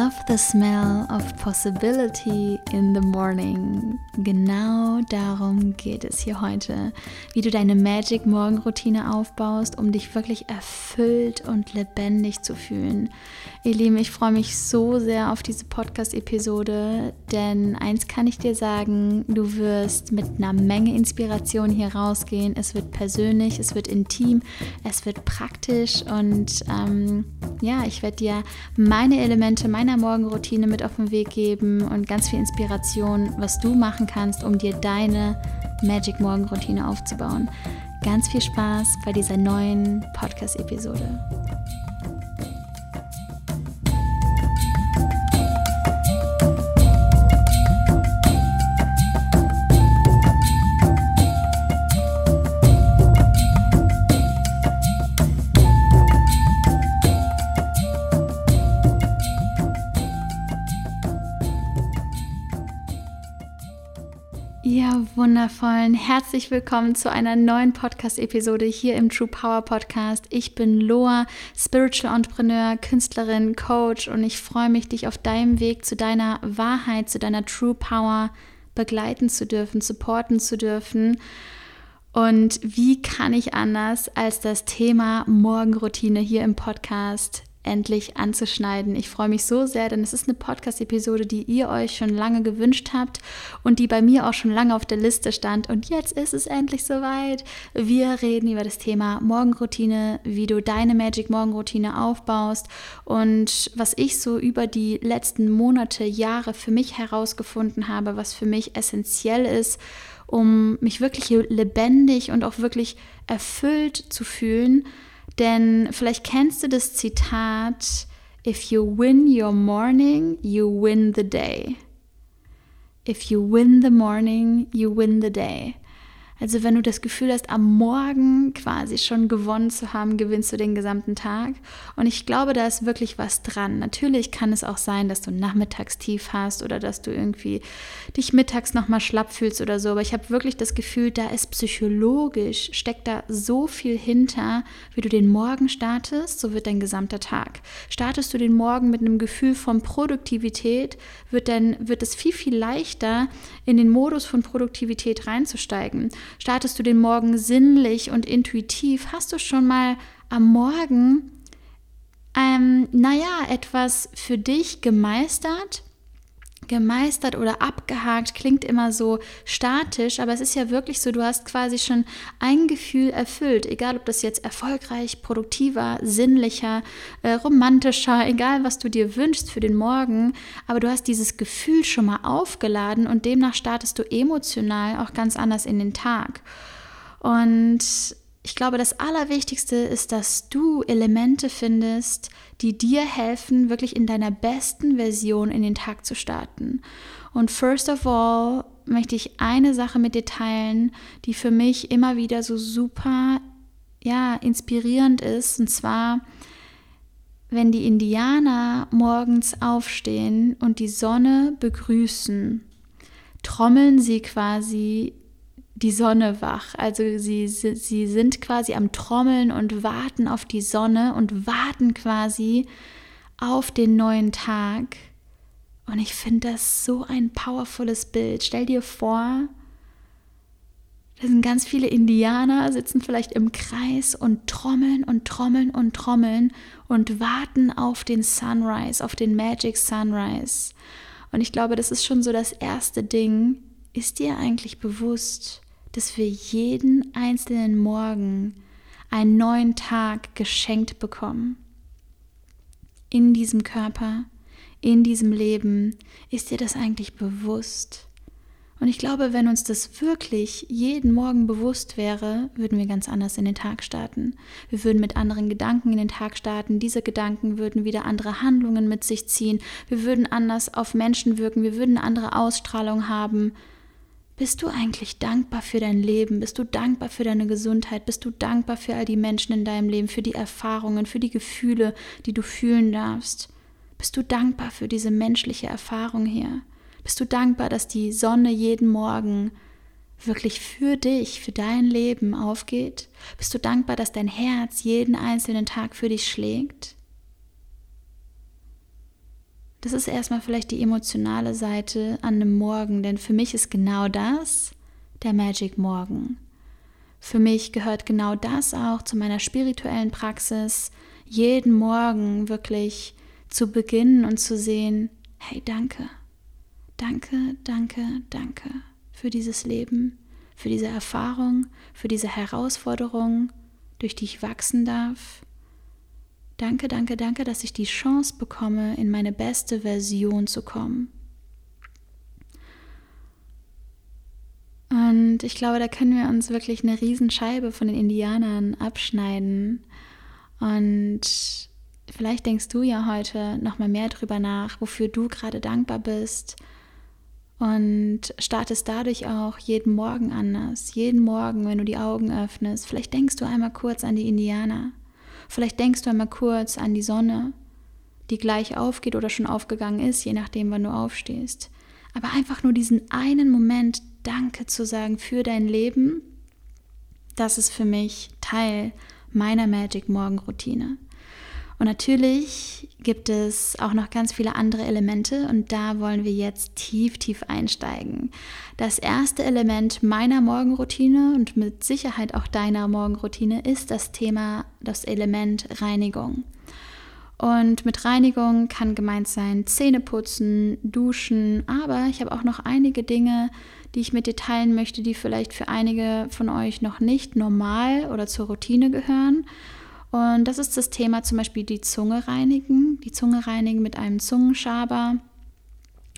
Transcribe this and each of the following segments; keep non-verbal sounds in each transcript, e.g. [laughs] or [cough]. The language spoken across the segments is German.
Love the smell of possibility in the morning. Genau darum geht es hier heute. Wie du deine Magic Morgenroutine aufbaust, um dich wirklich erfüllt und lebendig zu fühlen. Ihr Lieben, ich freue mich so sehr auf diese Podcast-Episode, denn eins kann ich dir sagen, du wirst mit einer Menge Inspiration hier rausgehen. Es wird persönlich, es wird intim, es wird praktisch und ähm, ja, ich werde dir meine Elemente meiner Morgenroutine mit auf den Weg geben und ganz viel Inspiration, was du machen kannst, um dir deine Magic Morgenroutine aufzubauen. Ganz viel Spaß bei dieser neuen Podcast-Episode. Wundervollen, herzlich willkommen zu einer neuen Podcast-Episode hier im True Power Podcast. Ich bin Loa, Spiritual Entrepreneur, Künstlerin, Coach und ich freue mich, dich auf deinem Weg zu deiner Wahrheit, zu deiner True Power begleiten zu dürfen, supporten zu dürfen. Und wie kann ich anders als das Thema Morgenroutine hier im Podcast endlich anzuschneiden. Ich freue mich so sehr, denn es ist eine Podcast-Episode, die ihr euch schon lange gewünscht habt und die bei mir auch schon lange auf der Liste stand. Und jetzt ist es endlich soweit. Wir reden über das Thema Morgenroutine, wie du deine Magic Morgenroutine aufbaust und was ich so über die letzten Monate, Jahre für mich herausgefunden habe, was für mich essentiell ist, um mich wirklich lebendig und auch wirklich erfüllt zu fühlen denn vielleicht kennst du das Zitat, If you win your morning, you win the day. If you win the morning, you win the day. Also wenn du das Gefühl hast, am Morgen quasi schon gewonnen zu haben, gewinnst du den gesamten Tag. Und ich glaube, da ist wirklich was dran. Natürlich kann es auch sein, dass du Nachmittagstief hast oder dass du irgendwie dich mittags nochmal schlapp fühlst oder so. Aber ich habe wirklich das Gefühl, da ist psychologisch, steckt da so viel hinter, wie du den Morgen startest, so wird dein gesamter Tag. Startest du den Morgen mit einem Gefühl von Produktivität, wird, dann, wird es viel, viel leichter, in den Modus von Produktivität reinzusteigen. Startest du den Morgen sinnlich und intuitiv? Hast du schon mal am Morgen, ähm, naja, etwas für dich gemeistert? Gemeistert oder abgehakt klingt immer so statisch, aber es ist ja wirklich so, du hast quasi schon ein Gefühl erfüllt, egal ob das jetzt erfolgreich, produktiver, sinnlicher, äh, romantischer, egal was du dir wünschst für den Morgen, aber du hast dieses Gefühl schon mal aufgeladen und demnach startest du emotional auch ganz anders in den Tag. Und ich glaube, das Allerwichtigste ist, dass du Elemente findest, die dir helfen, wirklich in deiner besten Version in den Tag zu starten. Und first of all möchte ich eine Sache mit dir teilen, die für mich immer wieder so super, ja, inspirierend ist. Und zwar, wenn die Indianer morgens aufstehen und die Sonne begrüßen, trommeln sie quasi die Sonne wach. Also sie, sie sind quasi am Trommeln und warten auf die Sonne und warten quasi auf den neuen Tag. Und ich finde das so ein powervolles Bild. Stell dir vor, da sind ganz viele Indianer, sitzen vielleicht im Kreis und trommeln und trommeln und trommeln und warten auf den Sunrise, auf den Magic Sunrise. Und ich glaube, das ist schon so das erste Ding. Ist dir eigentlich bewusst, dass wir jeden einzelnen Morgen einen neuen Tag geschenkt bekommen. In diesem Körper, in diesem Leben, ist dir das eigentlich bewusst? Und ich glaube, wenn uns das wirklich jeden Morgen bewusst wäre, würden wir ganz anders in den Tag starten. Wir würden mit anderen Gedanken in den Tag starten. Diese Gedanken würden wieder andere Handlungen mit sich ziehen. Wir würden anders auf Menschen wirken. Wir würden eine andere Ausstrahlung haben. Bist du eigentlich dankbar für dein Leben? Bist du dankbar für deine Gesundheit? Bist du dankbar für all die Menschen in deinem Leben, für die Erfahrungen, für die Gefühle, die du fühlen darfst? Bist du dankbar für diese menschliche Erfahrung hier? Bist du dankbar, dass die Sonne jeden Morgen wirklich für dich, für dein Leben aufgeht? Bist du dankbar, dass dein Herz jeden einzelnen Tag für dich schlägt? Das ist erstmal vielleicht die emotionale Seite an einem Morgen, denn für mich ist genau das der Magic Morgen. Für mich gehört genau das auch zu meiner spirituellen Praxis, jeden Morgen wirklich zu beginnen und zu sehen, hey, danke, danke, danke, danke für dieses Leben, für diese Erfahrung, für diese Herausforderung, durch die ich wachsen darf. Danke, danke, danke, dass ich die Chance bekomme, in meine beste Version zu kommen. Und ich glaube, da können wir uns wirklich eine Riesenscheibe von den Indianern abschneiden. Und vielleicht denkst du ja heute noch mal mehr drüber nach, wofür du gerade dankbar bist. Und startest dadurch auch jeden Morgen anders. Jeden Morgen, wenn du die Augen öffnest. Vielleicht denkst du einmal kurz an die Indianer. Vielleicht denkst du einmal kurz an die Sonne, die gleich aufgeht oder schon aufgegangen ist, je nachdem, wann du aufstehst. Aber einfach nur diesen einen Moment Danke zu sagen für dein Leben, das ist für mich Teil meiner Magic Morgen Routine. Und natürlich gibt es auch noch ganz viele andere Elemente und da wollen wir jetzt tief, tief einsteigen. Das erste Element meiner Morgenroutine und mit Sicherheit auch deiner Morgenroutine ist das Thema, das Element Reinigung. Und mit Reinigung kann gemeint sein Zähne putzen, duschen, aber ich habe auch noch einige Dinge, die ich mit dir teilen möchte, die vielleicht für einige von euch noch nicht normal oder zur Routine gehören. Und das ist das Thema zum Beispiel die Zunge reinigen, die Zunge reinigen mit einem Zungenschaber.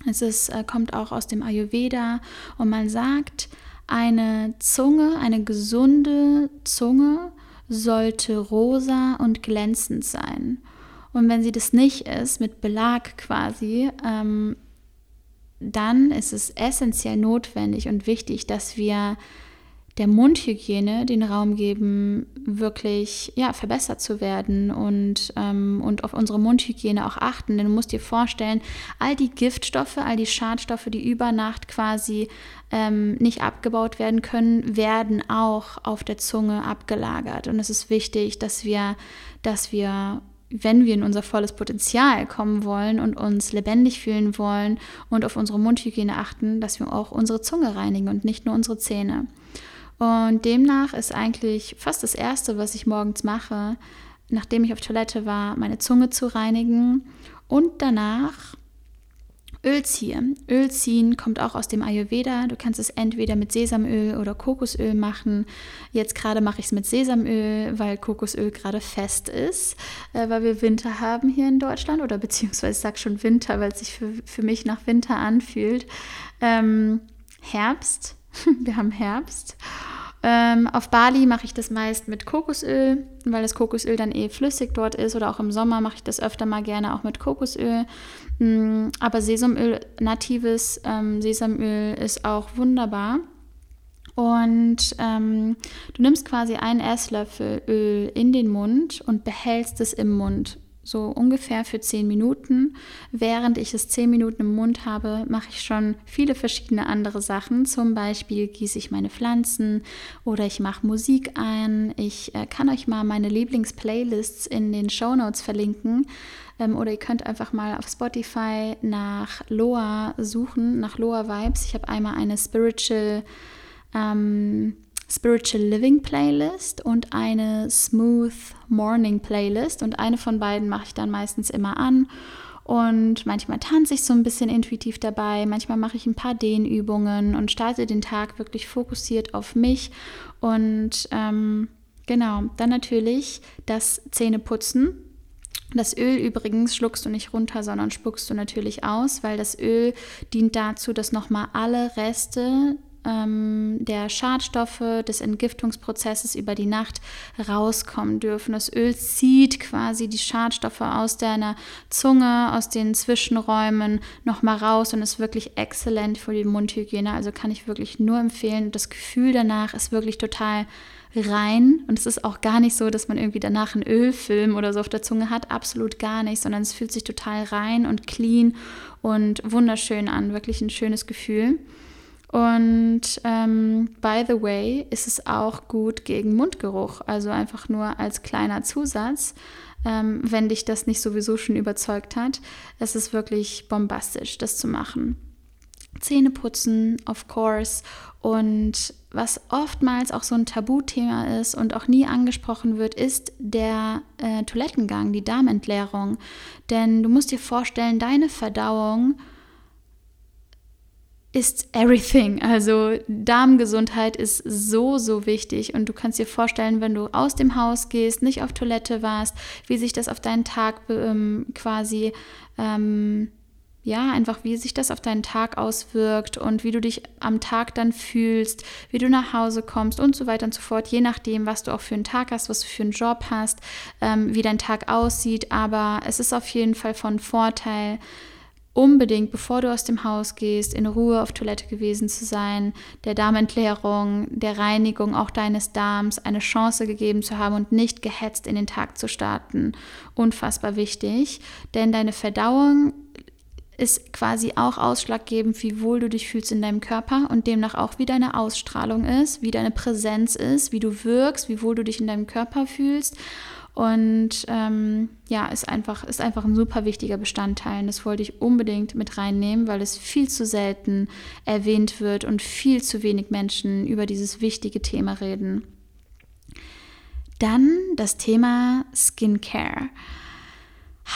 Es ist, äh, kommt auch aus dem Ayurveda und man sagt, eine Zunge, eine gesunde Zunge sollte rosa und glänzend sein. Und wenn sie das nicht ist, mit Belag quasi, ähm, dann ist es essentiell notwendig und wichtig, dass wir der Mundhygiene den Raum geben, wirklich ja, verbessert zu werden und, ähm, und auf unsere Mundhygiene auch achten. Denn du musst dir vorstellen, all die Giftstoffe, all die Schadstoffe, die über Nacht quasi ähm, nicht abgebaut werden können, werden auch auf der Zunge abgelagert. Und es ist wichtig, dass wir, dass wir wenn wir in unser volles Potenzial kommen wollen und uns lebendig fühlen wollen und auf unsere Mundhygiene achten, dass wir auch unsere Zunge reinigen und nicht nur unsere Zähne. Und demnach ist eigentlich fast das Erste, was ich morgens mache, nachdem ich auf Toilette war, meine Zunge zu reinigen und danach Öl ziehe. Öl ziehen kommt auch aus dem Ayurveda. Du kannst es entweder mit Sesamöl oder Kokosöl machen. Jetzt gerade mache ich es mit Sesamöl, weil Kokosöl gerade fest ist, äh, weil wir Winter haben hier in Deutschland oder beziehungsweise ich sage schon Winter, weil es sich für, für mich nach Winter anfühlt. Ähm, Herbst, [laughs] wir haben Herbst. Ähm, auf Bali mache ich das meist mit Kokosöl, weil das Kokosöl dann eh flüssig dort ist. Oder auch im Sommer mache ich das öfter mal gerne auch mit Kokosöl. Mm, aber Sesamöl, natives ähm, Sesamöl ist auch wunderbar. Und ähm, du nimmst quasi einen Esslöffel Öl in den Mund und behältst es im Mund so ungefähr für zehn Minuten. Während ich es zehn Minuten im Mund habe, mache ich schon viele verschiedene andere Sachen. Zum Beispiel gieße ich meine Pflanzen oder ich mache Musik ein. Ich äh, kann euch mal meine Lieblingsplaylists in den Show Notes verlinken. Ähm, oder ihr könnt einfach mal auf Spotify nach Loa suchen, nach Loa Vibes. Ich habe einmal eine Spiritual ähm, Spiritual Living Playlist und eine Smooth Morning Playlist. Und eine von beiden mache ich dann meistens immer an. Und manchmal tanze ich so ein bisschen intuitiv dabei, manchmal mache ich ein paar Dehnübungen und starte den Tag wirklich fokussiert auf mich. Und ähm, genau, dann natürlich das Zähneputzen. Das Öl übrigens schluckst du nicht runter, sondern spuckst du natürlich aus, weil das Öl dient dazu, dass nochmal alle Reste der Schadstoffe des Entgiftungsprozesses über die Nacht rauskommen dürfen. Das Öl zieht quasi die Schadstoffe aus deiner Zunge, aus den Zwischenräumen nochmal raus und ist wirklich exzellent für die Mundhygiene. Also kann ich wirklich nur empfehlen. Das Gefühl danach ist wirklich total rein und es ist auch gar nicht so, dass man irgendwie danach einen Ölfilm oder so auf der Zunge hat, absolut gar nicht, sondern es fühlt sich total rein und clean und wunderschön an, wirklich ein schönes Gefühl. Und ähm, by the way, ist es auch gut gegen Mundgeruch, also einfach nur als kleiner Zusatz. ähm, wenn dich das nicht sowieso schon überzeugt hat. Es ist wirklich bombastisch, das zu machen. Zähne putzen, of course. Und was oftmals auch so ein Tabuthema ist und auch nie angesprochen wird, ist der äh, Toilettengang, die Darmentleerung. Denn du musst dir vorstellen, deine Verdauung ist everything. Also Darmgesundheit ist so, so wichtig. Und du kannst dir vorstellen, wenn du aus dem Haus gehst, nicht auf Toilette warst, wie sich das auf deinen Tag ähm, quasi ähm, ja, einfach wie sich das auf deinen Tag auswirkt und wie du dich am Tag dann fühlst, wie du nach Hause kommst und so weiter und so fort, je nachdem, was du auch für einen Tag hast, was du für einen Job hast, ähm, wie dein Tag aussieht. Aber es ist auf jeden Fall von Vorteil, unbedingt, bevor du aus dem Haus gehst, in Ruhe auf Toilette gewesen zu sein, der Darmentleerung, der Reinigung auch deines Darms eine Chance gegeben zu haben und nicht gehetzt in den Tag zu starten. Unfassbar wichtig, denn deine Verdauung ist quasi auch ausschlaggebend, wie wohl du dich fühlst in deinem Körper und demnach auch, wie deine Ausstrahlung ist, wie deine Präsenz ist, wie du wirkst, wie wohl du dich in deinem Körper fühlst. Und ähm, ja, ist einfach, ist einfach ein super wichtiger Bestandteil. Und das wollte ich unbedingt mit reinnehmen, weil es viel zu selten erwähnt wird und viel zu wenig Menschen über dieses wichtige Thema reden. Dann das Thema Skincare.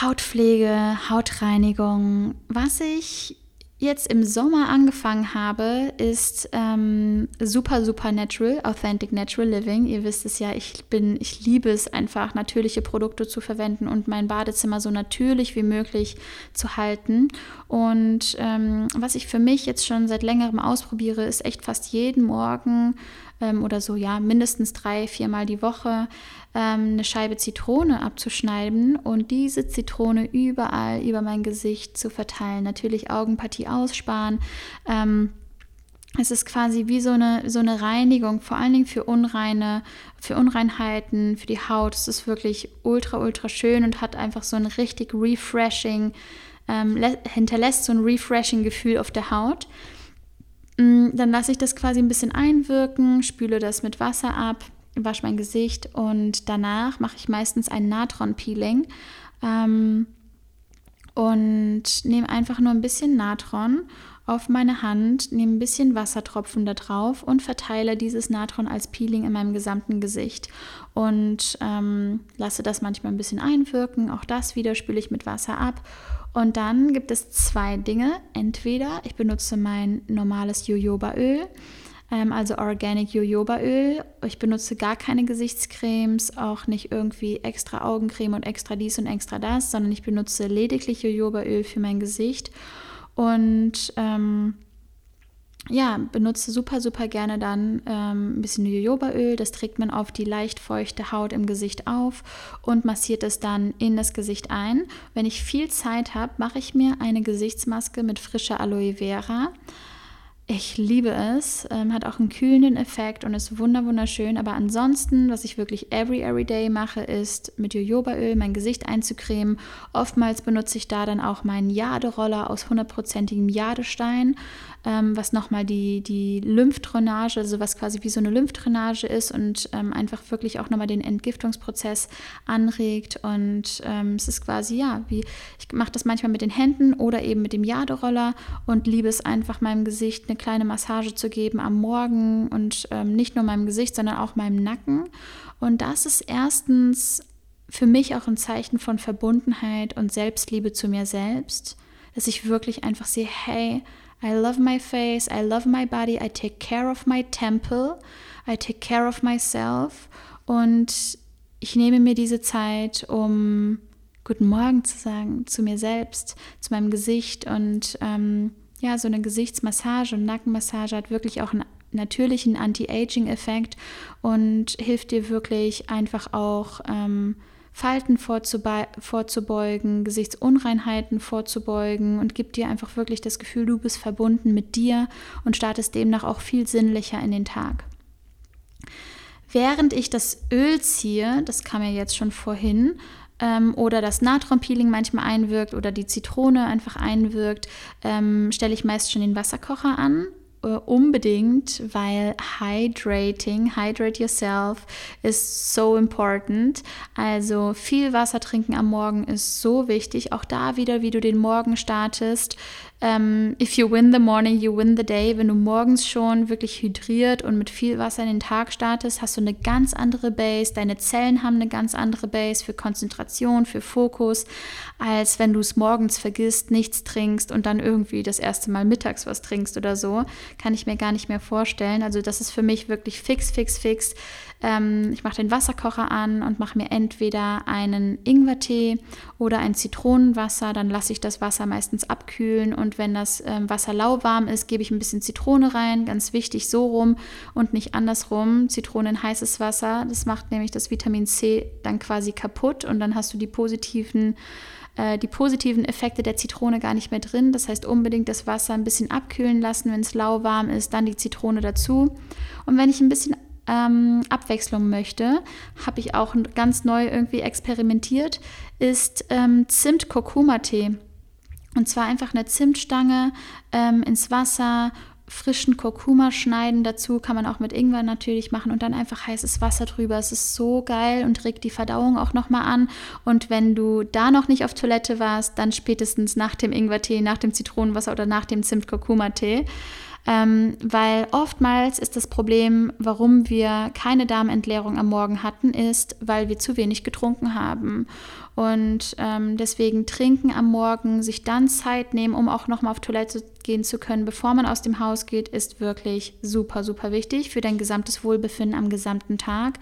Hautpflege, Hautreinigung. Was ich jetzt im Sommer angefangen habe, ist ähm, super, super natural, authentic natural living. Ihr wisst es ja, ich bin, ich liebe es einfach, natürliche Produkte zu verwenden und mein Badezimmer so natürlich wie möglich zu halten. Und ähm, was ich für mich jetzt schon seit längerem ausprobiere, ist echt fast jeden Morgen ähm, oder so, ja, mindestens drei, viermal die Woche ähm, eine Scheibe Zitrone abzuschneiden und diese Zitrone überall über mein Gesicht zu verteilen. Natürlich Augenpartie aussparen. Ähm, es ist quasi wie so eine, so eine Reinigung, vor allen Dingen für Unreine, für Unreinheiten, für die Haut. Es ist wirklich ultra, ultra schön und hat einfach so ein richtig refreshing, ähm, hinterlässt so ein refreshing Gefühl auf der Haut. Mm, dann lasse ich das quasi ein bisschen einwirken, spüle das mit Wasser ab, wasche mein Gesicht und danach mache ich meistens ein Natron-Peeling ähm, und nehme einfach nur ein bisschen Natron auf meine Hand, nehme ein bisschen Wassertropfen da drauf und verteile dieses Natron als Peeling in meinem gesamten Gesicht und ähm, lasse das manchmal ein bisschen einwirken. Auch das wieder spüle ich mit Wasser ab und dann gibt es zwei Dinge. Entweder ich benutze mein normales Jojobaöl, ähm, also Organic Jojobaöl. Ich benutze gar keine Gesichtscremes, auch nicht irgendwie extra Augencreme und extra dies und extra das, sondern ich benutze lediglich Jojobaöl für mein Gesicht. Und ähm, ja, benutze super, super gerne dann ähm, ein bisschen Jojobaöl. Das trägt man auf die leicht feuchte Haut im Gesicht auf und massiert es dann in das Gesicht ein. Wenn ich viel Zeit habe, mache ich mir eine Gesichtsmaske mit frischer Aloe Vera. Ich liebe es, ähm, hat auch einen kühlenden Effekt und ist wunder wunderschön. Aber ansonsten, was ich wirklich every every day mache, ist mit Jojobaöl mein Gesicht einzucremen. Oftmals benutze ich da dann auch meinen Jaderoller aus hundertprozentigem Jadestein ähm, was nochmal die, die Lymphdrainage, also was quasi wie so eine Lymphdrainage ist und ähm, einfach wirklich auch nochmal den Entgiftungsprozess anregt. Und ähm, es ist quasi, ja, wie ich mache das manchmal mit den Händen oder eben mit dem Jaderoller und liebe es einfach meinem Gesicht eine kleine Massage zu geben am Morgen und ähm, nicht nur meinem Gesicht, sondern auch meinem Nacken. Und das ist erstens für mich auch ein Zeichen von Verbundenheit und Selbstliebe zu mir selbst, dass ich wirklich einfach sehe, hey, I love my face, I love my body, I take care of my temple, I take care of myself. Und ich nehme mir diese Zeit, um Guten Morgen zu sagen zu mir selbst, zu meinem Gesicht. Und ähm, ja, so eine Gesichtsmassage und Nackenmassage hat wirklich auch einen natürlichen Anti-Aging-Effekt und hilft dir wirklich einfach auch ähm, Falten vorzubeugen, Gesichtsunreinheiten vorzubeugen und gibt dir einfach wirklich das Gefühl, du bist verbunden mit dir und startest demnach auch viel sinnlicher in den Tag. Während ich das Öl ziehe, das kam ja jetzt schon vorhin, ähm, oder das Natronpeeling manchmal einwirkt oder die Zitrone einfach einwirkt, ähm, stelle ich meist schon den Wasserkocher an äh, unbedingt, weil hydrating, hydrate yourself ist so important. Also viel Wasser trinken am Morgen ist so wichtig. Auch da wieder, wie du den Morgen startest. Ähm, if you win the morning, you win the day. Wenn du morgens schon wirklich hydriert und mit viel Wasser in den Tag startest, hast du eine ganz andere Base. Deine Zellen haben eine ganz andere Base für Konzentration, für Fokus, als wenn du es morgens vergisst, nichts trinkst und dann irgendwie das erste Mal mittags was trinkst oder so. Kann ich mir gar nicht mehr vorstellen. Also das ist für mich wirklich fix, fix, fix. Ähm, ich mache den Wasserkocher an und mache mir entweder einen Ingwertee oder ein Zitronenwasser. Dann lasse ich das Wasser meistens abkühlen und wenn das ähm, Wasser lauwarm ist, gebe ich ein bisschen Zitrone rein. Ganz wichtig, so rum und nicht andersrum. Zitrone in heißes Wasser. Das macht nämlich das Vitamin C dann quasi kaputt und dann hast du die positiven äh, die positiven Effekte der Zitrone gar nicht mehr drin. Das heißt, unbedingt das Wasser ein bisschen abkühlen lassen, wenn es lauwarm ist, dann die Zitrone dazu. Und wenn ich ein bisschen ähm, Abwechslung möchte, habe ich auch ganz neu irgendwie experimentiert, ist ähm, Zimt-Kurkuma-Tee. Und zwar einfach eine Zimtstange ähm, ins Wasser, frischen Kurkuma schneiden dazu, kann man auch mit Ingwer natürlich machen und dann einfach heißes Wasser drüber. Es ist so geil und regt die Verdauung auch nochmal an. Und wenn du da noch nicht auf Toilette warst, dann spätestens nach dem Ingwertee, nach dem Zitronenwasser oder nach dem Zimt-Kurkuma-Tee. Ähm, weil oftmals ist das Problem, warum wir keine Darmentleerung am Morgen hatten, ist, weil wir zu wenig getrunken haben. Und ähm, deswegen trinken am Morgen, sich dann Zeit nehmen, um auch nochmal auf Toilette gehen zu können, bevor man aus dem Haus geht, ist wirklich super, super wichtig für dein gesamtes Wohlbefinden am gesamten Tag.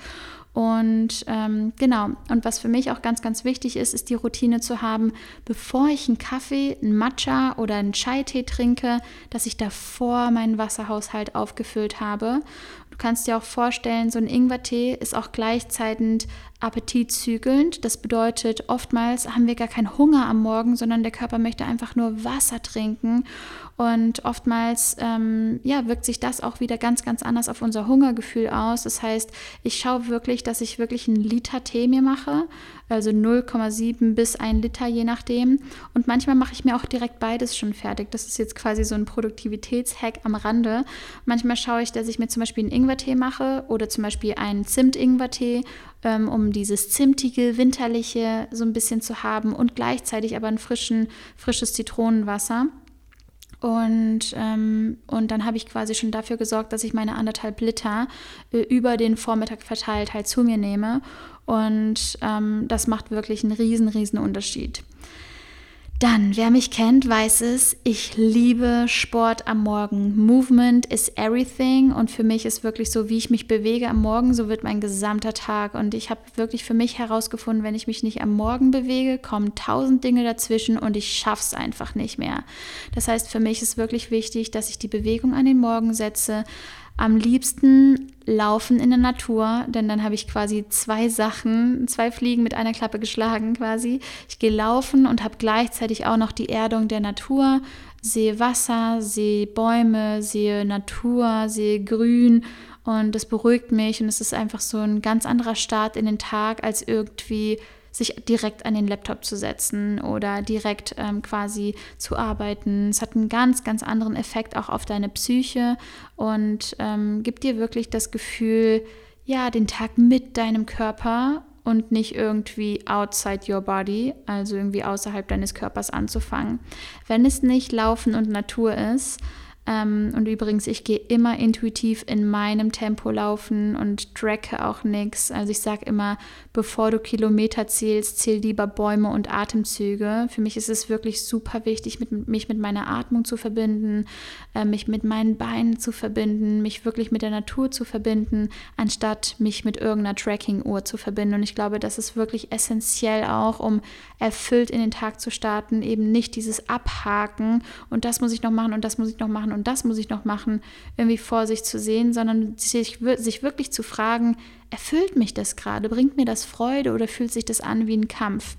Und ähm, genau, und was für mich auch ganz, ganz wichtig ist, ist die Routine zu haben, bevor ich einen Kaffee, einen Matcha oder einen Chai-Tee trinke, dass ich davor meinen Wasserhaushalt aufgefüllt habe. Du kannst dir auch vorstellen, so ein Ingwertee ist auch gleichzeitig appetitzügelnd. Das bedeutet, oftmals haben wir gar keinen Hunger am Morgen, sondern der Körper möchte einfach nur Wasser trinken. Und oftmals ähm, ja, wirkt sich das auch wieder ganz, ganz anders auf unser Hungergefühl aus. Das heißt, ich schaue wirklich, dass ich wirklich einen Liter Tee mir mache, also 0,7 bis 1 Liter je nachdem. Und manchmal mache ich mir auch direkt beides schon fertig. Das ist jetzt quasi so ein Produktivitätshack am Rande. Manchmal schaue ich, dass ich mir zum Beispiel einen Ingwertee mache oder zum Beispiel einen Zimt-Ingwertee ähm, um dieses zimtige, winterliche so ein bisschen zu haben und gleichzeitig aber ein frischen, frisches Zitronenwasser. Und, ähm, und dann habe ich quasi schon dafür gesorgt, dass ich meine anderthalb Liter äh, über den Vormittag verteilt halt zu mir nehme. Und ähm, das macht wirklich einen riesen, riesen Unterschied. Dann, wer mich kennt, weiß es, ich liebe Sport am Morgen. Movement is everything und für mich ist wirklich so, wie ich mich bewege am Morgen, so wird mein gesamter Tag. Und ich habe wirklich für mich herausgefunden, wenn ich mich nicht am Morgen bewege, kommen tausend Dinge dazwischen und ich schaff's einfach nicht mehr. Das heißt, für mich ist wirklich wichtig, dass ich die Bewegung an den Morgen setze, am liebsten laufen in der Natur, denn dann habe ich quasi zwei Sachen, zwei Fliegen mit einer Klappe geschlagen quasi. Ich gehe laufen und habe gleichzeitig auch noch die Erdung der Natur, sehe Wasser, sehe Bäume, sehe Natur, sehe Grün und das beruhigt mich und es ist einfach so ein ganz anderer Start in den Tag als irgendwie sich direkt an den Laptop zu setzen oder direkt ähm, quasi zu arbeiten. Es hat einen ganz, ganz anderen Effekt auch auf deine Psyche und ähm, gibt dir wirklich das Gefühl, ja, den Tag mit deinem Körper und nicht irgendwie outside your body, also irgendwie außerhalb deines Körpers anzufangen. Wenn es nicht Laufen und Natur ist, ähm, und übrigens, ich gehe immer intuitiv in meinem Tempo laufen und tracke auch nichts. Also ich sage immer, bevor du Kilometer zählst, zähl lieber Bäume und Atemzüge. Für mich ist es wirklich super wichtig, mit, mich mit meiner Atmung zu verbinden, äh, mich mit meinen Beinen zu verbinden, mich wirklich mit der Natur zu verbinden, anstatt mich mit irgendeiner Tracking-Uhr zu verbinden. Und ich glaube, das ist wirklich essentiell auch, um erfüllt in den Tag zu starten, eben nicht dieses Abhaken und das muss ich noch machen und das muss ich noch machen und das muss ich noch machen, irgendwie vor sich zu sehen, sondern sich, sich wirklich zu fragen, erfüllt mich das gerade, bringt mir das Freude oder fühlt sich das an wie ein Kampf?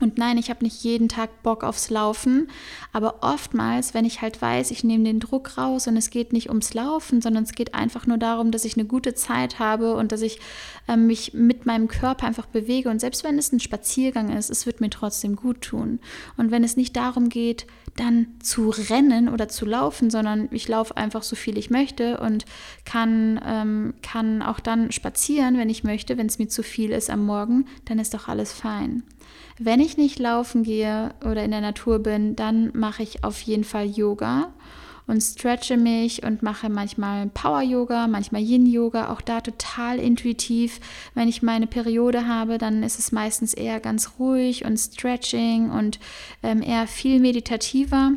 Und nein, ich habe nicht jeden Tag Bock aufs Laufen, aber oftmals, wenn ich halt weiß, ich nehme den Druck raus und es geht nicht ums Laufen, sondern es geht einfach nur darum, dass ich eine gute Zeit habe und dass ich äh, mich mit meinem Körper einfach bewege. Und selbst wenn es ein Spaziergang ist, es wird mir trotzdem gut tun. Und wenn es nicht darum geht, dann zu rennen oder zu laufen, sondern ich laufe einfach so viel ich möchte und kann, ähm, kann auch dann spazieren, wenn ich möchte. Wenn es mir zu viel ist am Morgen, dann ist doch alles fein. Wenn ich nicht laufen gehe oder in der Natur bin, dann mache ich auf jeden Fall Yoga und stretche mich und mache manchmal Power Yoga, manchmal Yin Yoga, auch da total intuitiv. Wenn ich meine Periode habe, dann ist es meistens eher ganz ruhig und Stretching und ähm, eher viel meditativer.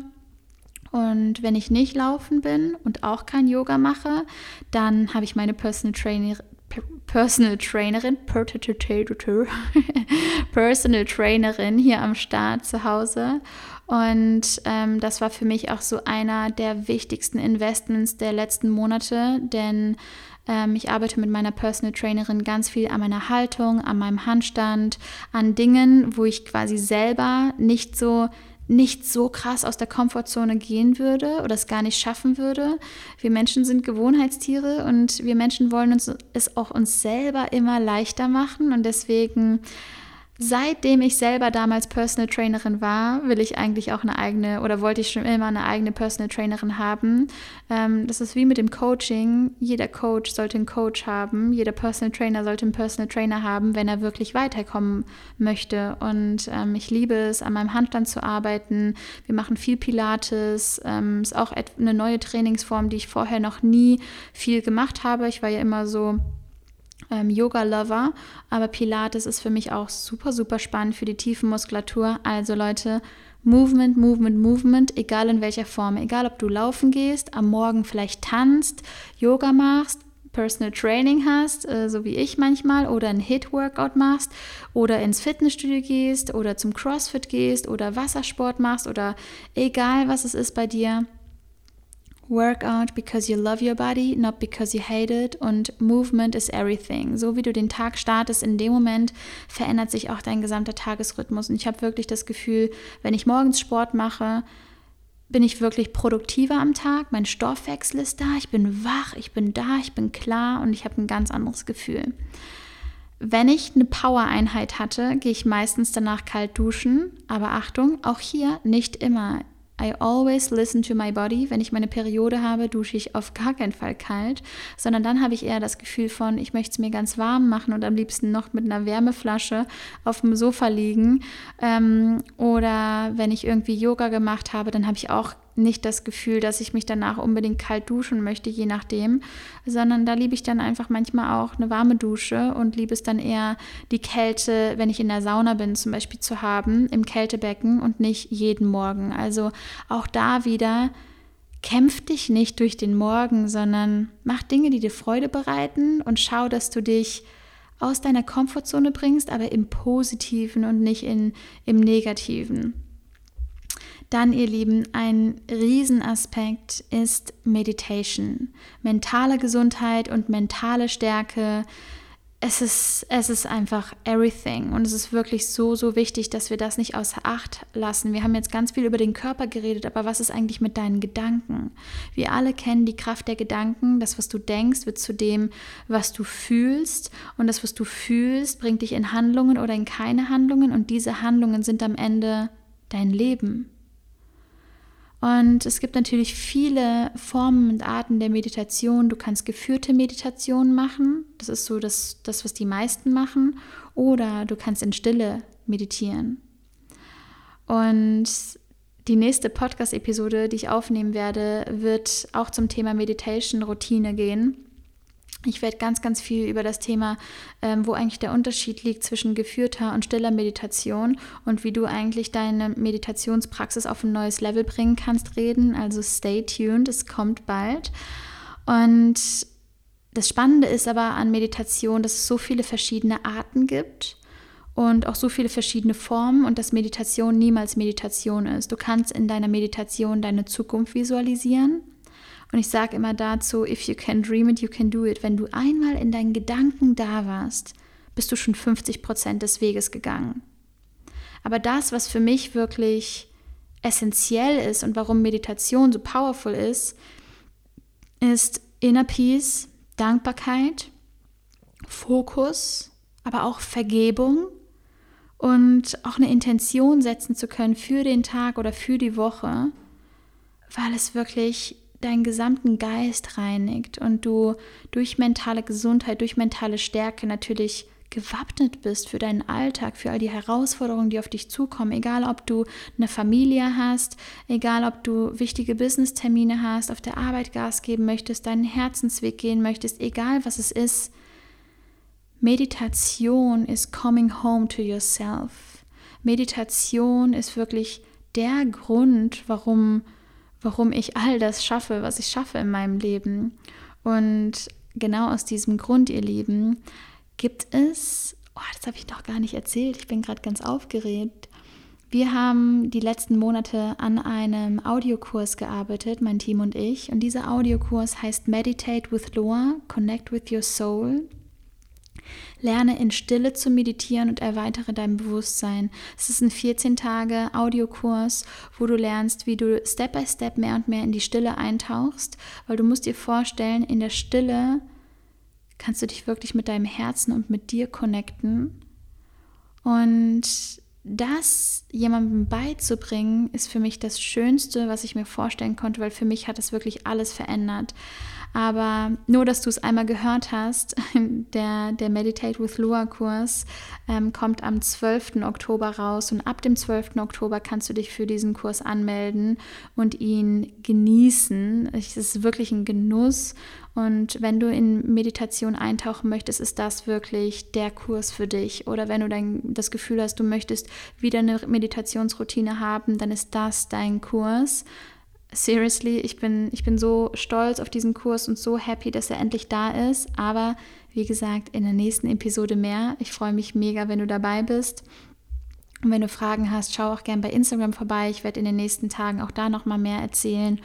Und wenn ich nicht laufen bin und auch kein Yoga mache, dann habe ich meine Personal Trainer, Personal Trainerin, Personal Trainerin hier am Start zu Hause. Und ähm, das war für mich auch so einer der wichtigsten Investments der letzten Monate, denn ähm, ich arbeite mit meiner Personal Trainerin ganz viel an meiner Haltung, an meinem Handstand, an Dingen, wo ich quasi selber nicht so nicht so krass aus der Komfortzone gehen würde oder es gar nicht schaffen würde. Wir Menschen sind Gewohnheitstiere und wir Menschen wollen uns es auch uns selber immer leichter machen und deswegen Seitdem ich selber damals Personal Trainerin war, will ich eigentlich auch eine eigene oder wollte ich schon immer eine eigene Personal Trainerin haben. Ähm, das ist wie mit dem Coaching. Jeder Coach sollte einen Coach haben. Jeder Personal Trainer sollte einen Personal Trainer haben, wenn er wirklich weiterkommen möchte. Und ähm, ich liebe es, an meinem Handstand zu arbeiten. Wir machen viel Pilates. Ähm, ist auch eine neue Trainingsform, die ich vorher noch nie viel gemacht habe. Ich war ja immer so ähm, Yoga-Lover, aber Pilates ist für mich auch super, super spannend für die tiefen Muskulatur. Also Leute, Movement, Movement, Movement, egal in welcher Form, egal ob du laufen gehst, am Morgen vielleicht tanzt, Yoga machst, Personal Training hast, äh, so wie ich manchmal, oder ein Hit-Workout machst, oder ins Fitnessstudio gehst, oder zum CrossFit gehst, oder Wassersport machst, oder egal was es ist bei dir, Work out because you love your body, not because you hate it. Und Movement is everything. So wie du den Tag startest, in dem Moment verändert sich auch dein gesamter Tagesrhythmus. Und ich habe wirklich das Gefühl, wenn ich morgens Sport mache, bin ich wirklich produktiver am Tag. Mein Stoffwechsel ist da, ich bin wach, ich bin da, ich bin klar und ich habe ein ganz anderes Gefühl. Wenn ich eine Power-Einheit hatte, gehe ich meistens danach kalt duschen. Aber Achtung, auch hier nicht immer. I always listen to my body. Wenn ich meine Periode habe, dusche ich auf gar keinen Fall kalt, sondern dann habe ich eher das Gefühl von, ich möchte es mir ganz warm machen und am liebsten noch mit einer Wärmeflasche auf dem Sofa liegen. Ähm, oder wenn ich irgendwie Yoga gemacht habe, dann habe ich auch nicht das Gefühl, dass ich mich danach unbedingt kalt duschen möchte, je nachdem, sondern da liebe ich dann einfach manchmal auch eine warme Dusche und liebe es dann eher, die Kälte, wenn ich in der Sauna bin, zum Beispiel zu haben, im Kältebecken und nicht jeden Morgen. Also auch da wieder, kämpf dich nicht durch den Morgen, sondern mach Dinge, die dir Freude bereiten und schau, dass du dich aus deiner Komfortzone bringst, aber im Positiven und nicht in, im Negativen. Dann, ihr Lieben, ein Riesenaspekt ist Meditation. Mentale Gesundheit und mentale Stärke. Es ist, es ist einfach everything. Und es ist wirklich so, so wichtig, dass wir das nicht außer Acht lassen. Wir haben jetzt ganz viel über den Körper geredet, aber was ist eigentlich mit deinen Gedanken? Wir alle kennen die Kraft der Gedanken. Das, was du denkst, wird zu dem, was du fühlst. Und das, was du fühlst, bringt dich in Handlungen oder in keine Handlungen. Und diese Handlungen sind am Ende dein Leben. Und es gibt natürlich viele Formen und Arten der Meditation. Du kannst geführte Meditationen machen. Das ist so das, das, was die meisten machen. Oder du kannst in Stille meditieren. Und die nächste Podcast-Episode, die ich aufnehmen werde, wird auch zum Thema Meditation-Routine gehen. Ich werde ganz, ganz viel über das Thema, ähm, wo eigentlich der Unterschied liegt zwischen geführter und stiller Meditation und wie du eigentlich deine Meditationspraxis auf ein neues Level bringen kannst, reden. Also stay tuned, es kommt bald. Und das Spannende ist aber an Meditation, dass es so viele verschiedene Arten gibt und auch so viele verschiedene Formen und dass Meditation niemals Meditation ist. Du kannst in deiner Meditation deine Zukunft visualisieren und ich sage immer dazu, if you can dream it, you can do it. Wenn du einmal in deinen Gedanken da warst, bist du schon 50 Prozent des Weges gegangen. Aber das, was für mich wirklich essentiell ist und warum Meditation so powerful ist, ist Inner Peace, Dankbarkeit, Fokus, aber auch Vergebung und auch eine Intention setzen zu können für den Tag oder für die Woche, weil es wirklich deinen gesamten Geist reinigt und du durch mentale Gesundheit, durch mentale Stärke natürlich gewappnet bist für deinen Alltag, für all die Herausforderungen, die auf dich zukommen, egal ob du eine Familie hast, egal ob du wichtige Business-Termine hast, auf der Arbeit Gas geben möchtest, deinen Herzensweg gehen möchtest, egal was es ist. Meditation ist coming home to yourself. Meditation ist wirklich der Grund, warum, warum ich all das schaffe, was ich schaffe in meinem Leben. Und genau aus diesem Grund, ihr Lieben, gibt es, oh, das habe ich noch gar nicht erzählt, ich bin gerade ganz aufgeregt. Wir haben die letzten Monate an einem Audiokurs gearbeitet, mein Team und ich. Und dieser Audiokurs heißt Meditate with Loa, Connect with Your Soul. Lerne in Stille zu meditieren und erweitere dein Bewusstsein. Es ist ein 14 Tage Audiokurs, wo du lernst, wie du Step by Step mehr und mehr in die Stille eintauchst, weil du musst dir vorstellen, in der Stille kannst du dich wirklich mit deinem Herzen und mit dir connecten. Und das jemandem beizubringen, ist für mich das Schönste, was ich mir vorstellen konnte, weil für mich hat es wirklich alles verändert. Aber nur, dass du es einmal gehört hast, [laughs] der, der Meditate with Lua Kurs ähm, kommt am 12. Oktober raus und ab dem 12. Oktober kannst du dich für diesen Kurs anmelden und ihn genießen. Es ist wirklich ein Genuss und wenn du in Meditation eintauchen möchtest, ist das wirklich der Kurs für dich. Oder wenn du dann das Gefühl hast, du möchtest wieder eine Meditationsroutine haben, dann ist das dein Kurs seriously, ich bin, ich bin so stolz auf diesen Kurs und so happy, dass er endlich da ist. Aber wie gesagt, in der nächsten Episode mehr. Ich freue mich mega, wenn du dabei bist. Und wenn du Fragen hast, schau auch gerne bei Instagram vorbei. Ich werde in den nächsten Tagen auch da nochmal mehr erzählen.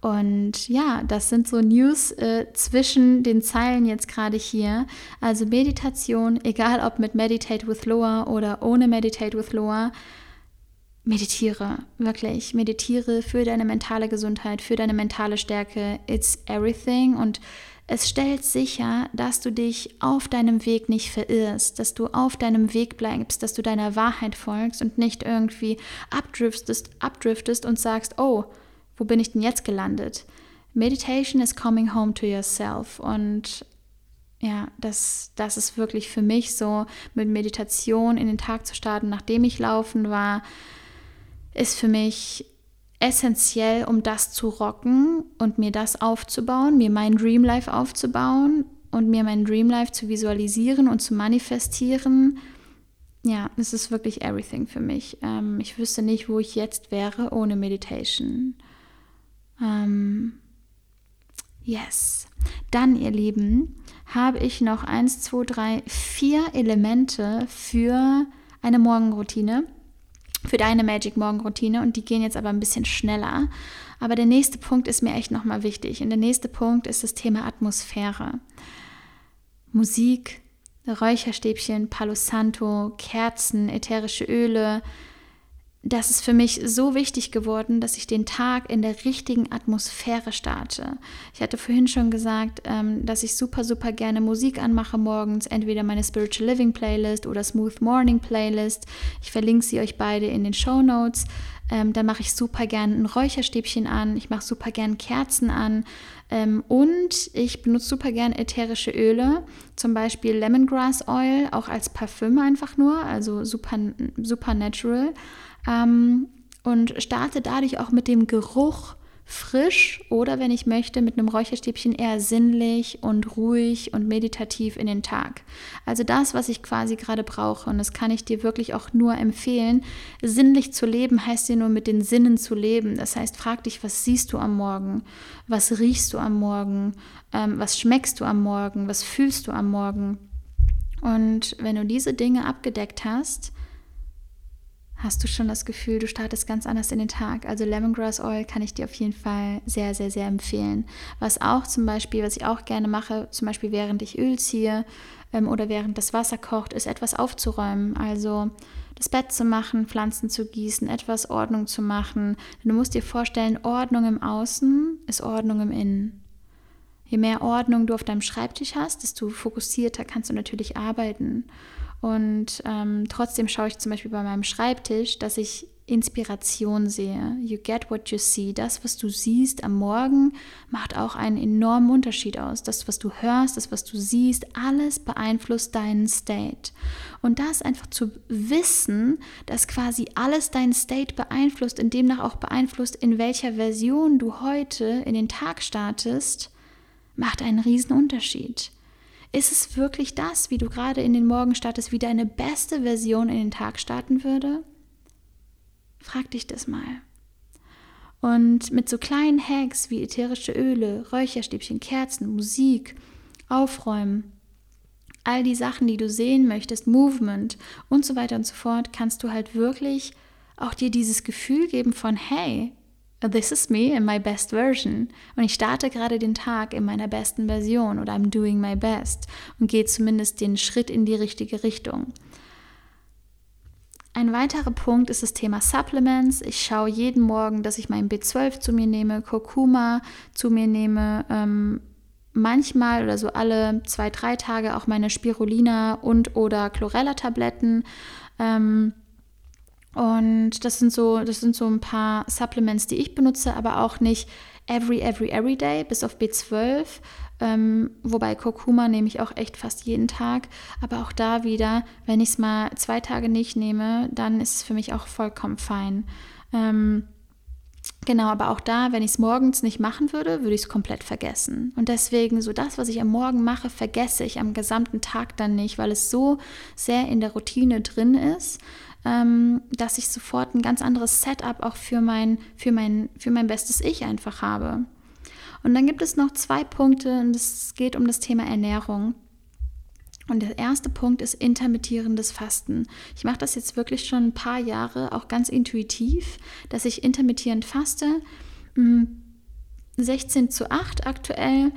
Und ja, das sind so News äh, zwischen den Zeilen jetzt gerade hier. Also Meditation, [laughs] egal ob mit Meditate with Loa oder ohne Meditate with Loa, meditiere, wirklich, meditiere für deine mentale Gesundheit, für deine mentale Stärke. It's everything und es stellt sicher, dass du dich auf deinem Weg nicht verirrst, dass du auf deinem Weg bleibst, dass du deiner Wahrheit folgst und nicht irgendwie abdriftest, abdriftest und sagst, oh, wo bin ich denn jetzt gelandet? Meditation is coming home to yourself und ja, das, das ist wirklich für mich so, mit Meditation in den Tag zu starten, nachdem ich laufen war, ist für mich essentiell, um das zu rocken und mir das aufzubauen, mir mein Dream Life aufzubauen und mir mein Dream Life zu visualisieren und zu manifestieren. Ja, es ist wirklich everything für mich. Ähm, ich wüsste nicht, wo ich jetzt wäre ohne Meditation. Ähm, yes. Dann, ihr Lieben, habe ich noch eins, zwei, drei, vier Elemente für eine Morgenroutine für deine Magic Morgen Routine und die gehen jetzt aber ein bisschen schneller. Aber der nächste Punkt ist mir echt nochmal wichtig. Und der nächste Punkt ist das Thema Atmosphäre. Musik, Räucherstäbchen, Palo Santo, Kerzen, ätherische Öle, das ist für mich so wichtig geworden, dass ich den Tag in der richtigen Atmosphäre starte. Ich hatte vorhin schon gesagt, ähm, dass ich super, super gerne Musik anmache morgens, entweder meine Spiritual Living Playlist oder Smooth Morning Playlist. Ich verlinke sie euch beide in den Show Notes. Ähm, dann mache ich super gerne ein Räucherstäbchen an, ich mache super gerne Kerzen an ähm, und ich benutze super gerne ätherische Öle, zum Beispiel Lemongrass Oil, auch als Parfüm einfach nur, also super, super natural ähm, und starte dadurch auch mit dem Geruch frisch oder wenn ich möchte, mit einem Räucherstäbchen eher sinnlich und ruhig und meditativ in den Tag. Also das, was ich quasi gerade brauche und das kann ich dir wirklich auch nur empfehlen. Sinnlich zu leben heißt dir nur mit den Sinnen zu leben. Das heißt, frag dich, was siehst du am Morgen? Was riechst du am Morgen? Ähm, was schmeckst du am Morgen? Was fühlst du am Morgen? Und wenn du diese Dinge abgedeckt hast, hast du schon das Gefühl, du startest ganz anders in den Tag. Also Lemongrass Oil kann ich dir auf jeden Fall sehr, sehr, sehr empfehlen. Was auch zum Beispiel, was ich auch gerne mache, zum Beispiel während ich Öl ziehe ähm, oder während das Wasser kocht, ist etwas aufzuräumen. Also das Bett zu machen, Pflanzen zu gießen, etwas Ordnung zu machen. Du musst dir vorstellen, Ordnung im Außen ist Ordnung im Innen. Je mehr Ordnung du auf deinem Schreibtisch hast, desto fokussierter kannst du natürlich arbeiten. Und ähm, trotzdem schaue ich zum Beispiel bei meinem Schreibtisch, dass ich Inspiration sehe. You get what you see. Das, was du siehst am Morgen, macht auch einen enormen Unterschied aus. Das, was du hörst, das, was du siehst, alles beeinflusst deinen State. Und das einfach zu wissen, dass quasi alles deinen State beeinflusst und demnach auch beeinflusst, in welcher Version du heute in den Tag startest, macht einen riesen Unterschied. Ist es wirklich das, wie du gerade in den Morgen startest, wie deine beste Version in den Tag starten würde? Frag dich das mal. Und mit so kleinen Hacks wie ätherische Öle, Räucherstäbchen, Kerzen, Musik, Aufräumen, all die Sachen, die du sehen möchtest, Movement und so weiter und so fort, kannst du halt wirklich auch dir dieses Gefühl geben von, hey, this is me in my best version. Und ich starte gerade den Tag in meiner besten Version oder I'm doing my best und gehe zumindest den Schritt in die richtige Richtung. Ein weiterer Punkt ist das Thema Supplements. Ich schaue jeden Morgen, dass ich mein B12 zu mir nehme, Kurkuma zu mir nehme, ähm, manchmal oder so alle zwei, drei Tage auch meine Spirulina und oder Chlorella-Tabletten. Ähm, und das sind so, das sind so ein paar Supplements, die ich benutze, aber auch nicht every, every, every day, bis auf B12. Ähm, wobei Kurkuma nehme ich auch echt fast jeden Tag. Aber auch da wieder, wenn ich es mal zwei Tage nicht nehme, dann ist es für mich auch vollkommen fein. Ähm, Genau, aber auch da, wenn ich es morgens nicht machen würde, würde ich es komplett vergessen. Und deswegen, so das, was ich am Morgen mache, vergesse ich am gesamten Tag dann nicht, weil es so sehr in der Routine drin ist, ähm, dass ich sofort ein ganz anderes Setup auch für mein, für, mein, für mein bestes Ich einfach habe. Und dann gibt es noch zwei Punkte und es geht um das Thema Ernährung. Und der erste Punkt ist intermittierendes Fasten. Ich mache das jetzt wirklich schon ein paar Jahre, auch ganz intuitiv, dass ich intermittierend faste. 16 hm, zu 8 aktuell.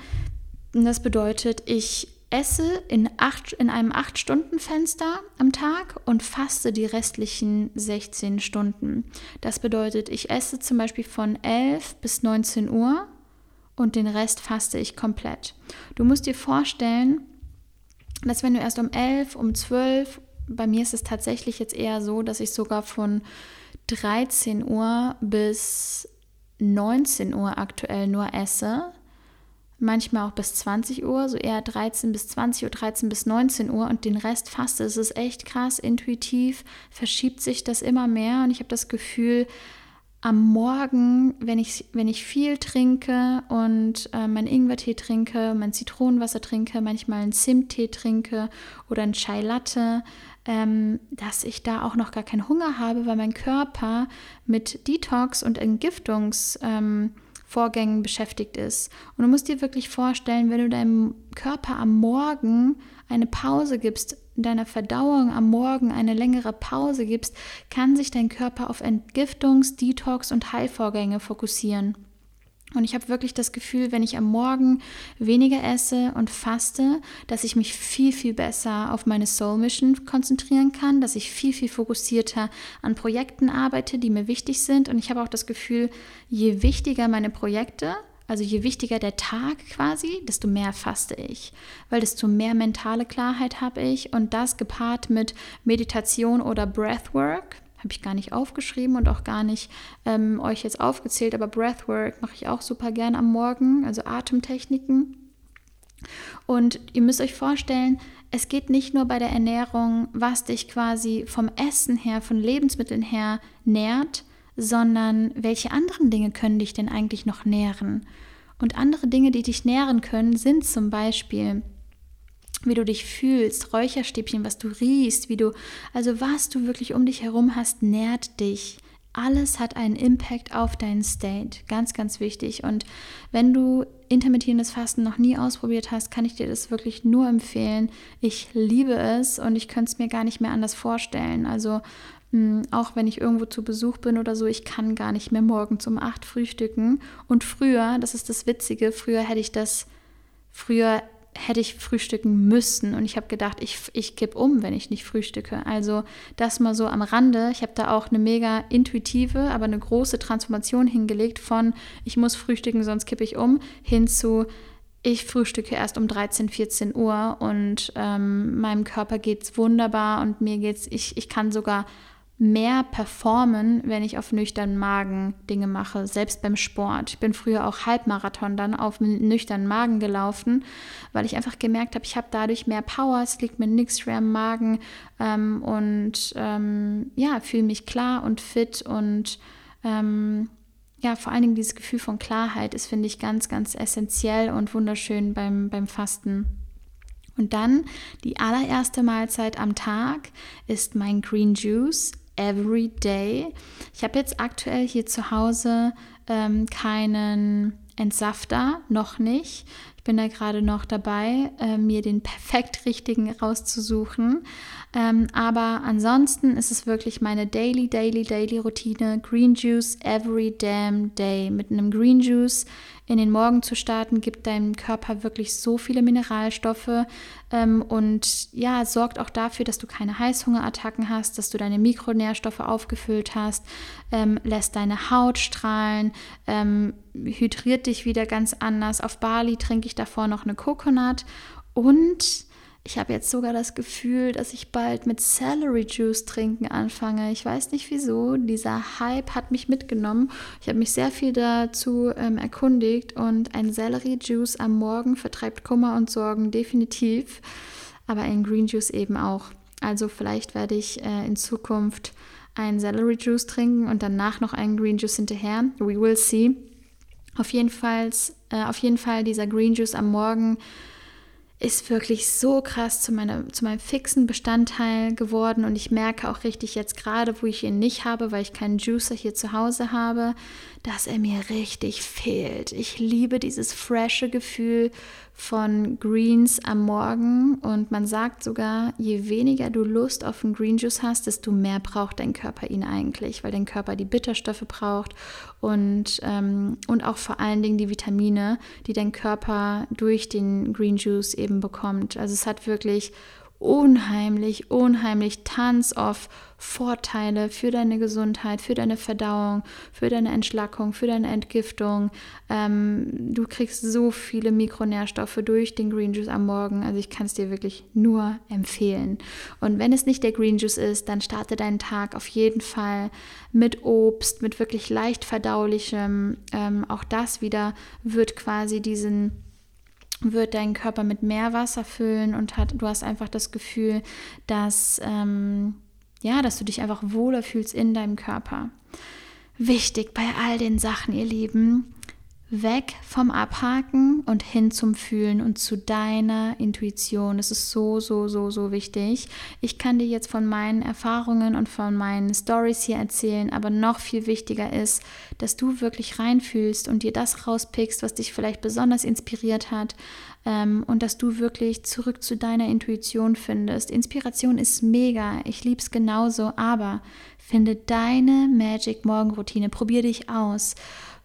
Und das bedeutet, ich esse in, acht, in einem 8-Stunden-Fenster am Tag und faste die restlichen 16 Stunden. Das bedeutet, ich esse zum Beispiel von 11 bis 19 Uhr und den Rest faste ich komplett. Du musst dir vorstellen, dass wenn du erst um 11, um 12, bei mir ist es tatsächlich jetzt eher so, dass ich sogar von 13 Uhr bis 19 Uhr aktuell nur esse. Manchmal auch bis 20 Uhr, so eher 13 bis 20 Uhr, 13 bis 19 Uhr und den Rest faste. Es ist echt krass, intuitiv verschiebt sich das immer mehr und ich habe das Gefühl, am Morgen, wenn ich, wenn ich viel trinke und äh, meinen Ingwertee trinke, mein Zitronenwasser trinke, manchmal einen Zimttee trinke oder einen Chai Latte, ähm, dass ich da auch noch gar keinen Hunger habe, weil mein Körper mit Detox und Entgiftungsvorgängen ähm, beschäftigt ist. Und du musst dir wirklich vorstellen, wenn du deinem Körper am Morgen eine Pause gibst, in deiner Verdauung am Morgen eine längere Pause gibst, kann sich dein Körper auf Entgiftungs-, Detox- und Heilvorgänge fokussieren. Und ich habe wirklich das Gefühl, wenn ich am Morgen weniger esse und faste, dass ich mich viel, viel besser auf meine Soul Mission konzentrieren kann, dass ich viel, viel fokussierter an Projekten arbeite, die mir wichtig sind. Und ich habe auch das Gefühl, je wichtiger meine Projekte, also je wichtiger der Tag quasi, desto mehr faste ich, weil desto mehr mentale Klarheit habe ich. Und das gepaart mit Meditation oder Breathwork, habe ich gar nicht aufgeschrieben und auch gar nicht ähm, euch jetzt aufgezählt, aber Breathwork mache ich auch super gern am Morgen, also Atemtechniken. Und ihr müsst euch vorstellen, es geht nicht nur bei der Ernährung, was dich quasi vom Essen her, von Lebensmitteln her nährt, sondern welche anderen Dinge können dich denn eigentlich noch nähren? Und andere Dinge, die dich nähren können, sind zum Beispiel, wie du dich fühlst, Räucherstäbchen, was du riechst, wie du, also was du wirklich um dich herum hast, nährt dich. Alles hat einen Impact auf deinen State. Ganz, ganz wichtig. Und wenn du intermittierendes Fasten noch nie ausprobiert hast, kann ich dir das wirklich nur empfehlen. Ich liebe es und ich könnte es mir gar nicht mehr anders vorstellen. Also hm, auch wenn ich irgendwo zu Besuch bin oder so, ich kann gar nicht mehr morgens um acht frühstücken. Und früher, das ist das Witzige, früher hätte ich das, früher hätte ich frühstücken müssen. Und ich habe gedacht, ich, ich kipp um, wenn ich nicht frühstücke. Also das mal so am Rande. Ich habe da auch eine mega intuitive, aber eine große Transformation hingelegt von, ich muss frühstücken, sonst kippe ich um, hin zu, ich frühstücke erst um 13, 14 Uhr und ähm, meinem Körper geht es wunderbar und mir geht's, ich, ich kann sogar mehr performen, wenn ich auf nüchternen Magen Dinge mache, selbst beim Sport. Ich bin früher auch Halbmarathon dann auf nüchternen Magen gelaufen, weil ich einfach gemerkt habe, ich habe dadurch mehr Power, es liegt mir nichts schwer im Magen ähm, und ähm, ja, fühle mich klar und fit und ähm, ja, vor allen Dingen dieses Gefühl von Klarheit ist, finde ich, ganz, ganz essentiell und wunderschön beim, beim Fasten. Und dann die allererste Mahlzeit am Tag ist mein Green Juice every day. Ich habe jetzt aktuell hier zu Hause ähm, keinen Entsafter, noch nicht. Ich bin da gerade noch dabei, äh, mir den perfekt richtigen rauszusuchen. Ähm, aber ansonsten ist es wirklich meine daily, daily, daily Routine. Green Juice every damn day. Mit einem Green Juice in den Morgen zu starten, gibt deinem Körper wirklich so viele Mineralstoffe ähm, und ja, sorgt auch dafür, dass du keine Heißhungerattacken hast, dass du deine Mikronährstoffe aufgefüllt hast, ähm, lässt deine Haut strahlen, ähm, hydriert dich wieder ganz anders. Auf Bali trinke ich davor noch eine Coconut und ich habe jetzt sogar das Gefühl, dass ich bald mit Celery Juice trinken anfange. Ich weiß nicht wieso. Dieser Hype hat mich mitgenommen. Ich habe mich sehr viel dazu ähm, erkundigt und ein Celery Juice am Morgen vertreibt Kummer und Sorgen definitiv, aber ein Green Juice eben auch. Also vielleicht werde ich äh, in Zukunft einen Celery Juice trinken und danach noch einen Green Juice hinterher. We will see. Auf jeden Fall, äh, auf jeden Fall dieser Green Juice am Morgen ist wirklich so krass zu, meiner, zu meinem fixen Bestandteil geworden und ich merke auch richtig jetzt gerade, wo ich ihn nicht habe, weil ich keinen Juicer hier zu Hause habe, dass er mir richtig fehlt. Ich liebe dieses frische Gefühl von Greens am Morgen und man sagt sogar, je weniger du Lust auf einen Green Juice hast, desto mehr braucht dein Körper ihn eigentlich, weil dein Körper die Bitterstoffe braucht und, ähm, und auch vor allen Dingen die Vitamine, die dein Körper durch den Green Juice eben bekommt. Also es hat wirklich unheimlich, unheimlich tons of Vorteile für deine Gesundheit, für deine Verdauung, für deine Entschlackung, für deine Entgiftung. Ähm, du kriegst so viele Mikronährstoffe durch den Green Juice am Morgen. Also ich kann es dir wirklich nur empfehlen. Und wenn es nicht der Green Juice ist, dann starte deinen Tag auf jeden Fall mit Obst, mit wirklich leicht verdaulichem. Ähm, auch das wieder wird quasi diesen wird dein Körper mit mehr Wasser füllen und hat, du hast einfach das Gefühl, dass, ähm, ja, dass du dich einfach wohler fühlst in deinem Körper. Wichtig bei all den Sachen, ihr Lieben, weg vom Abhaken und hin zum Fühlen und zu deiner Intuition. Das ist so, so, so, so wichtig. Ich kann dir jetzt von meinen Erfahrungen und von meinen Stories hier erzählen, aber noch viel wichtiger ist, dass du wirklich reinfühlst und dir das rauspickst, was dich vielleicht besonders inspiriert hat ähm, und dass du wirklich zurück zu deiner Intuition findest. Inspiration ist mega, ich liebe es genauso, aber finde deine Magic Morgenroutine, probier dich aus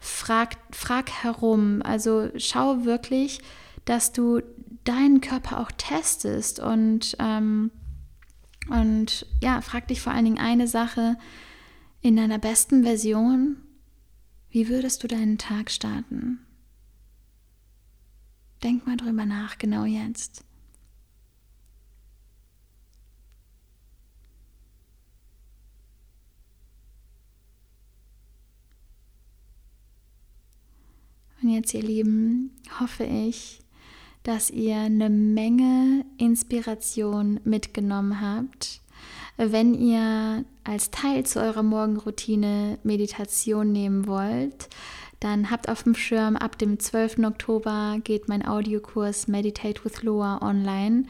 frag, frag herum. Also schau wirklich, dass du deinen Körper auch testest und, ähm, und ja, frag dich vor allen Dingen eine Sache in deiner besten Version. Wie würdest du deinen Tag starten? Denk mal drüber nach, genau jetzt. Jetzt, ihr Lieben, hoffe ich, dass ihr eine Menge Inspiration mitgenommen habt. Wenn ihr als Teil zu eurer Morgenroutine Meditation nehmen wollt, dann habt auf dem Schirm, ab dem 12. Oktober geht mein Audiokurs Meditate with Loa online.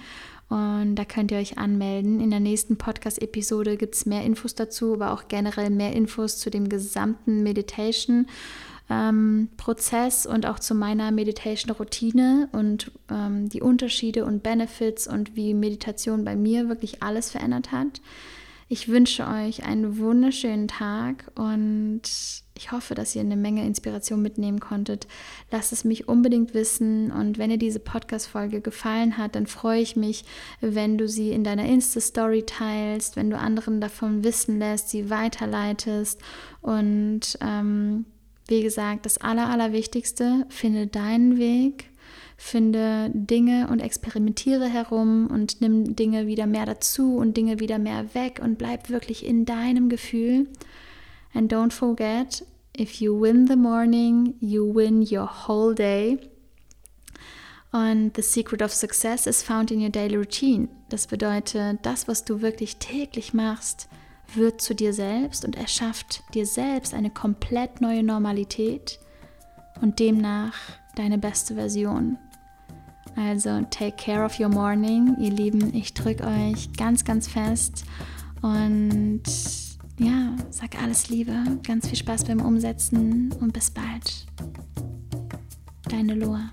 Und da könnt ihr euch anmelden. In der nächsten Podcast-Episode gibt es mehr Infos dazu, aber auch generell mehr Infos zu dem gesamten Meditation ähm, Prozess und auch zu meiner Meditation-Routine und ähm, die Unterschiede und Benefits und wie Meditation bei mir wirklich alles verändert hat. Ich wünsche euch einen wunderschönen Tag und ich hoffe, dass ihr eine Menge Inspiration mitnehmen konntet. Lasst es mich unbedingt wissen und wenn dir diese Podcast-Folge gefallen hat, dann freue ich mich, wenn du sie in deiner Insta-Story teilst, wenn du anderen davon wissen lässt, sie weiterleitest und ähm, wie gesagt, das Aller, Allerwichtigste, finde deinen Weg Finde Dinge und experimentiere herum und nimm Dinge wieder mehr dazu und Dinge wieder mehr weg und bleib wirklich in deinem Gefühl. And don't forget, if you win the morning, you win your whole day. Und the secret of success is found in your daily routine. Das bedeutet, das, was du wirklich täglich machst, wird zu dir selbst und erschafft dir selbst eine komplett neue Normalität und demnach deine beste Version. Also take care of your morning, ihr Lieben. Ich drücke euch ganz, ganz fest und ja, sag alles Liebe, ganz viel Spaß beim Umsetzen und bis bald. Deine Loa.